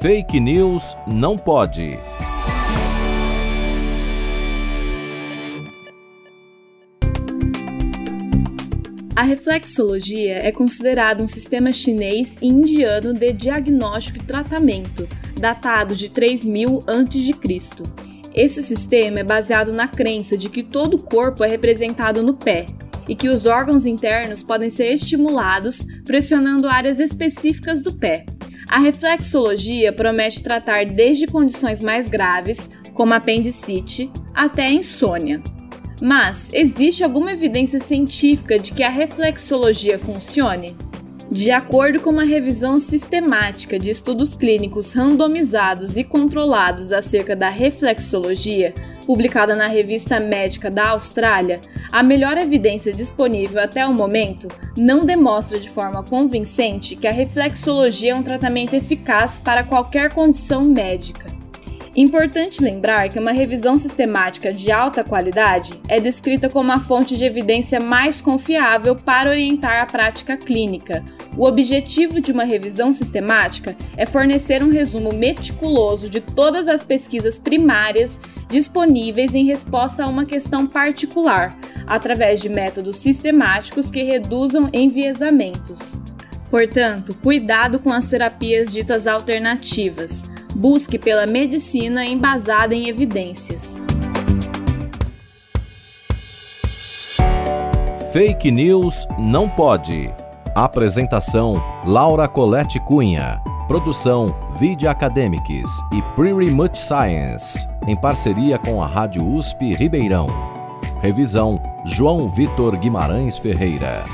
Fake News não pode. A reflexologia é considerada um sistema chinês e indiano de diagnóstico e tratamento, datado de 3000 a.C. Esse sistema é baseado na crença de que todo o corpo é representado no pé e que os órgãos internos podem ser estimulados pressionando áreas específicas do pé. A reflexologia promete tratar desde condições mais graves, como apendicite, até insônia. Mas existe alguma evidência científica de que a reflexologia funcione? De acordo com uma revisão sistemática de estudos clínicos randomizados e controlados acerca da reflexologia, publicada na Revista Médica da Austrália, a melhor evidência disponível até o momento não demonstra de forma convincente que a reflexologia é um tratamento eficaz para qualquer condição médica. Importante lembrar que uma revisão sistemática de alta qualidade é descrita como a fonte de evidência mais confiável para orientar a prática clínica. O objetivo de uma revisão sistemática é fornecer um resumo meticuloso de todas as pesquisas primárias disponíveis em resposta a uma questão particular, através de métodos sistemáticos que reduzam enviesamentos. Portanto, cuidado com as terapias ditas alternativas. Busque pela medicina embasada em evidências. Fake News não pode. Apresentação: Laura Colette Cunha. Produção: Vide Academics e Pretty Much Science, em parceria com a Rádio USP Ribeirão. Revisão: João Vitor Guimarães Ferreira.